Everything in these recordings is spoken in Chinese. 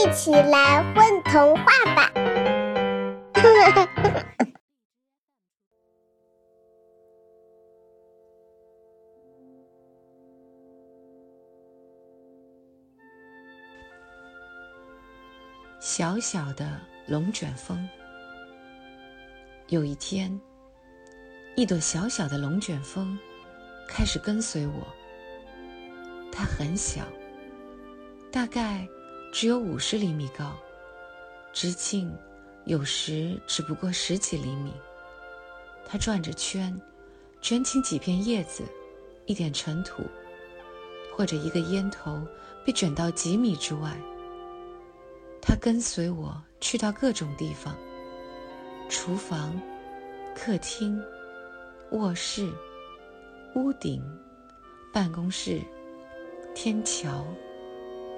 一起来混童话吧！小小的龙卷风。有一天，一朵小小的龙卷风开始跟随我。它很小，大概只有五十厘米高，直径有时只不过十几厘米。它转着圈，卷起几片叶子、一点尘土，或者一个烟头被卷到几米之外。它跟随我去到各种地方：厨房、客厅、卧室、屋顶、办公室、天桥、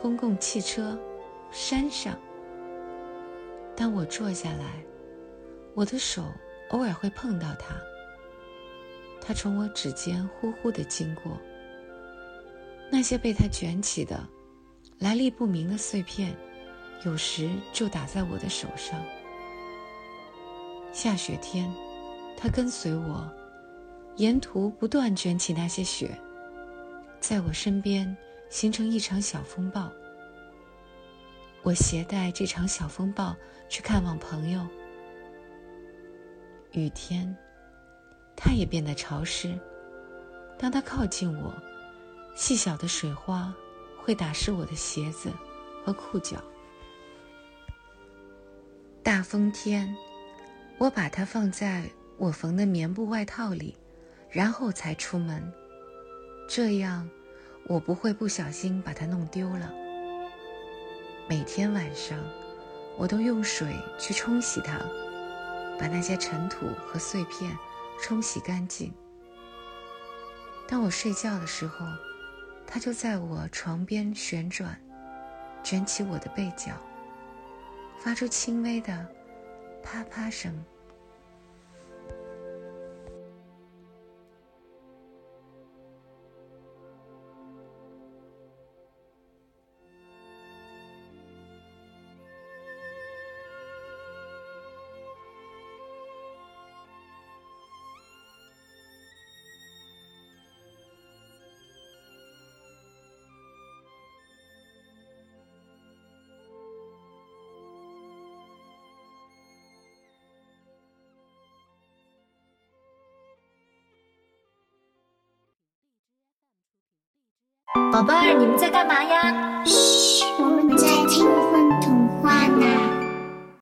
公共汽车、山上。当我坐下来，我的手偶尔会碰到它，它从我指尖呼呼的经过。那些被它卷起的、来历不明的碎片。有时就打在我的手上。下雪天，它跟随我，沿途不断卷起那些雪，在我身边形成一场小风暴。我携带这场小风暴去看望朋友。雨天，它也变得潮湿。当它靠近我，细小的水花会打湿我的鞋子和裤脚。大风天，我把它放在我缝的棉布外套里，然后才出门。这样，我不会不小心把它弄丢了。每天晚上，我都用水去冲洗它，把那些尘土和碎片冲洗干净。当我睡觉的时候，它就在我床边旋转，卷起我的被角。发出轻微的啪啪声。宝贝儿，你们在干嘛呀？嘘，我们在听风童话呢。